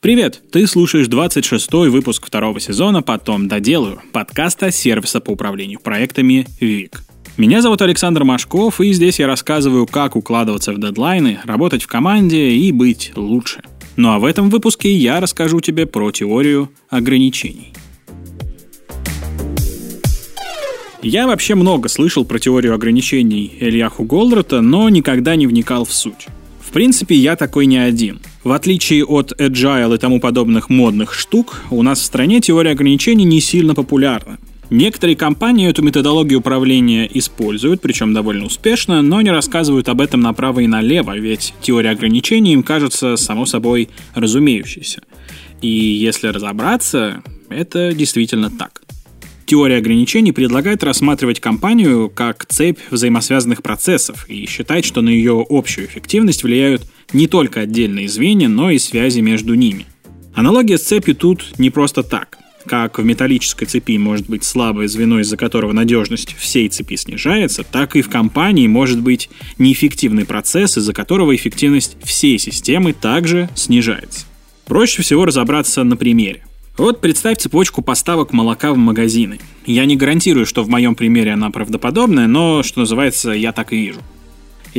Привет! Ты слушаешь 26-й выпуск второго сезона «Потом доделаю» подкаста сервиса по управлению проектами ВИК. Меня зовут Александр Машков, и здесь я рассказываю, как укладываться в дедлайны, работать в команде и быть лучше. Ну а в этом выпуске я расскажу тебе про теорию ограничений. Я вообще много слышал про теорию ограничений Ильяху Голдрата, но никогда не вникал в суть. В принципе, я такой не один. В отличие от agile и тому подобных модных штук, у нас в стране теория ограничений не сильно популярна. Некоторые компании эту методологию управления используют, причем довольно успешно, но не рассказывают об этом направо и налево, ведь теория ограничений им кажется само собой разумеющейся. И если разобраться, это действительно так. Теория ограничений предлагает рассматривать компанию как цепь взаимосвязанных процессов и считать, что на ее общую эффективность влияют не только отдельные звенья, но и связи между ними. Аналогия с цепью тут не просто так. Как в металлической цепи может быть слабое звено, из-за которого надежность всей цепи снижается, так и в компании может быть неэффективный процесс, из-за которого эффективность всей системы также снижается. Проще всего разобраться на примере. Вот представь цепочку поставок молока в магазины. Я не гарантирую, что в моем примере она правдоподобная, но, что называется, я так и вижу.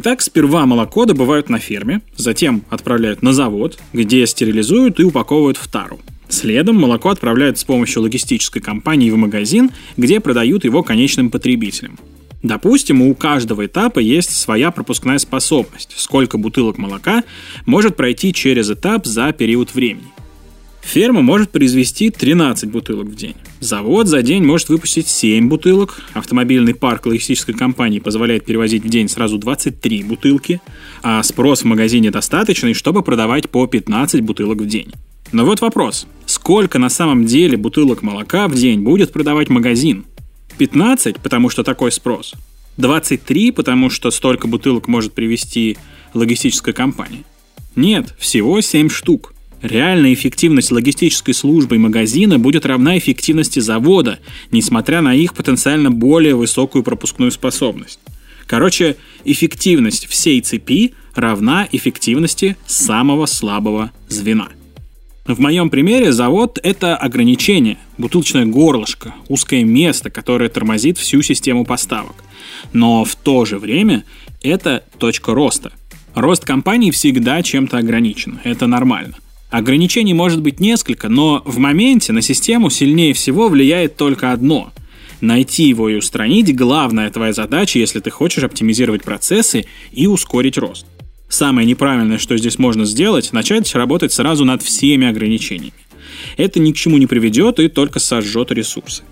Итак, сперва молоко добывают на ферме, затем отправляют на завод, где стерилизуют и упаковывают в тару. Следом молоко отправляют с помощью логистической компании в магазин, где продают его конечным потребителям. Допустим, у каждого этапа есть своя пропускная способность, сколько бутылок молока может пройти через этап за период времени. Ферма может произвести 13 бутылок в день. Завод за день может выпустить 7 бутылок. Автомобильный парк логистической компании позволяет перевозить в день сразу 23 бутылки. А спрос в магазине достаточный, чтобы продавать по 15 бутылок в день. Но вот вопрос. Сколько на самом деле бутылок молока в день будет продавать магазин? 15, потому что такой спрос. 23, потому что столько бутылок может привезти логистическая компания. Нет, всего 7 штук. Реальная эффективность логистической службы и магазина будет равна эффективности завода, несмотря на их потенциально более высокую пропускную способность. Короче, эффективность всей цепи равна эффективности самого слабого звена. В моем примере завод — это ограничение, бутылочное горлышко, узкое место, которое тормозит всю систему поставок. Но в то же время это точка роста. Рост компании всегда чем-то ограничен, это нормально. Ограничений может быть несколько, но в моменте на систему сильнее всего влияет только одно. Найти его и устранить – главная твоя задача, если ты хочешь оптимизировать процессы и ускорить рост. Самое неправильное, что здесь можно сделать – начать работать сразу над всеми ограничениями. Это ни к чему не приведет и только сожжет ресурсы.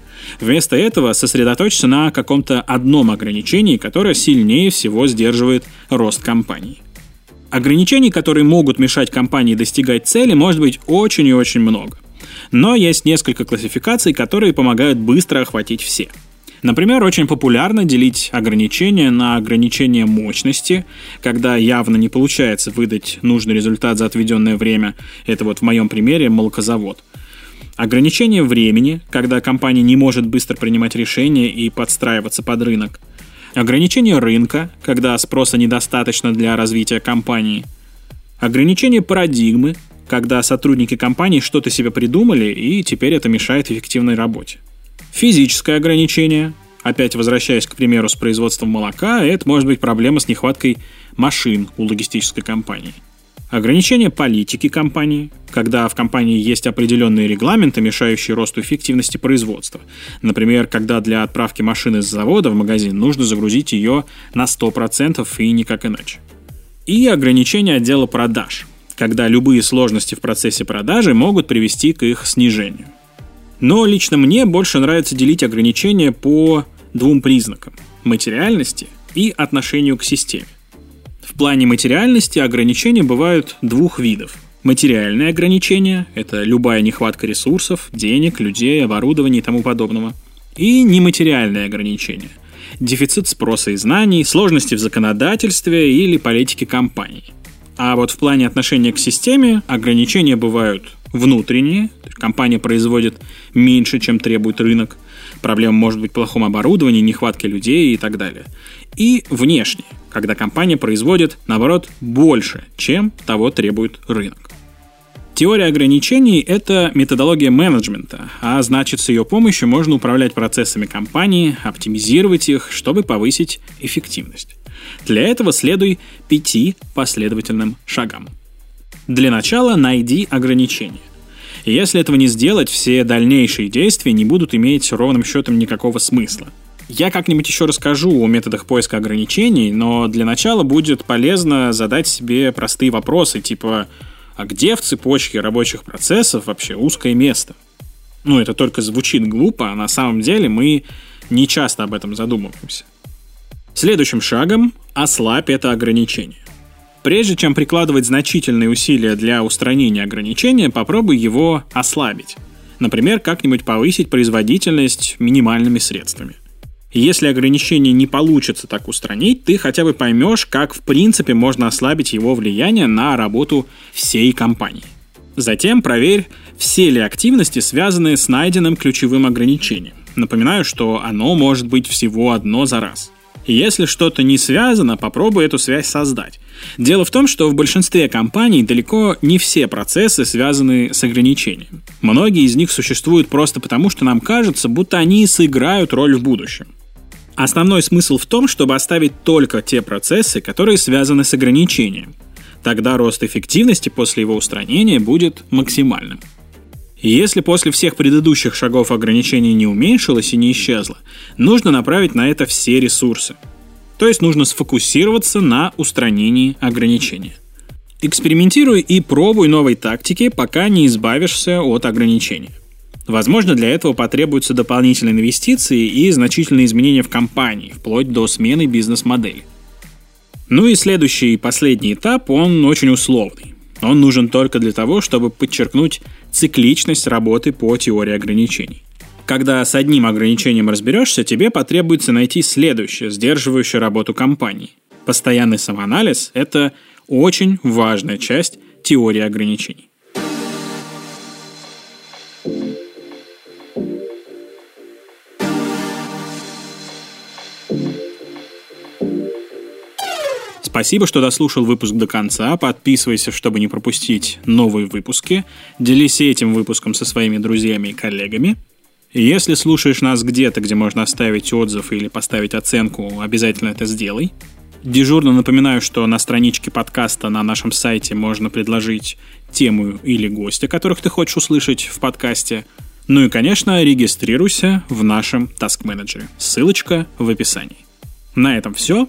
Вместо этого сосредоточься на каком-то одном ограничении, которое сильнее всего сдерживает рост компании. Ограничений, которые могут мешать компании достигать цели, может быть очень и очень много. Но есть несколько классификаций, которые помогают быстро охватить все. Например, очень популярно делить ограничения на ограничение мощности, когда явно не получается выдать нужный результат за отведенное время. Это вот в моем примере молокозавод. Ограничение времени, когда компания не может быстро принимать решения и подстраиваться под рынок – Ограничение рынка, когда спроса недостаточно для развития компании. Ограничение парадигмы, когда сотрудники компании что-то себе придумали, и теперь это мешает эффективной работе. Физическое ограничение, опять возвращаясь к примеру с производством молока, это может быть проблема с нехваткой машин у логистической компании. Ограничение политики компании, когда в компании есть определенные регламенты, мешающие росту эффективности производства. Например, когда для отправки машины с завода в магазин нужно загрузить ее на 100% и никак иначе. И ограничение отдела продаж, когда любые сложности в процессе продажи могут привести к их снижению. Но лично мне больше нравится делить ограничения по двум признакам – материальности и отношению к системе. В плане материальности ограничения бывают двух видов. Материальные ограничения – это любая нехватка ресурсов, денег, людей, оборудования и тому подобного. И нематериальные ограничения – дефицит спроса и знаний, сложности в законодательстве или политике компании. А вот в плане отношения к системе ограничения бывают внутренние, компания производит меньше, чем требует рынок, проблема может быть в плохом оборудовании, нехватке людей и так далее. И внешние, когда компания производит, наоборот, больше, чем того требует рынок. Теория ограничений – это методология менеджмента, а значит, с ее помощью можно управлять процессами компании, оптимизировать их, чтобы повысить эффективность. Для этого следуй пяти последовательным шагам. Для начала найди ограничения. Если этого не сделать, все дальнейшие действия не будут иметь ровным счетом никакого смысла. Я как-нибудь еще расскажу о методах поиска ограничений, но для начала будет полезно задать себе простые вопросы, типа а где в цепочке рабочих процессов вообще узкое место? Ну, это только звучит глупо, а на самом деле мы не часто об этом задумываемся. Следующим шагом – ослабь это ограничение. Прежде чем прикладывать значительные усилия для устранения ограничения, попробуй его ослабить. Например, как-нибудь повысить производительность минимальными средствами. Если ограничение не получится так устранить, ты хотя бы поймешь, как в принципе можно ослабить его влияние на работу всей компании. Затем проверь, все ли активности связаны с найденным ключевым ограничением. Напоминаю, что оно может быть всего одно за раз. Если что-то не связано, попробуй эту связь создать. Дело в том, что в большинстве компаний далеко не все процессы связаны с ограничением. Многие из них существуют просто потому, что нам кажется, будто они сыграют роль в будущем. Основной смысл в том, чтобы оставить только те процессы, которые связаны с ограничением. Тогда рост эффективности после его устранения будет максимальным. Если после всех предыдущих шагов ограничение не уменьшилось и не исчезло, нужно направить на это все ресурсы. То есть нужно сфокусироваться на устранении ограничения. Экспериментируй и пробуй новые тактики, пока не избавишься от ограничения. Возможно, для этого потребуются дополнительные инвестиции и значительные изменения в компании, вплоть до смены бизнес-модели. Ну и следующий и последний этап, он очень условный. Он нужен только для того, чтобы подчеркнуть цикличность работы по теории ограничений. Когда с одним ограничением разберешься, тебе потребуется найти следующее, сдерживающее работу компании. Постоянный самоанализ – это очень важная часть теории ограничений. Спасибо, что дослушал выпуск до конца. Подписывайся, чтобы не пропустить новые выпуски. Делись этим выпуском со своими друзьями и коллегами. Если слушаешь нас где-то, где можно оставить отзыв или поставить оценку, обязательно это сделай. Дежурно напоминаю, что на страничке подкаста на нашем сайте можно предложить тему или гостя, которых ты хочешь услышать в подкасте. Ну и, конечно, регистрируйся в нашем Task Manager. Ссылочка в описании. На этом все.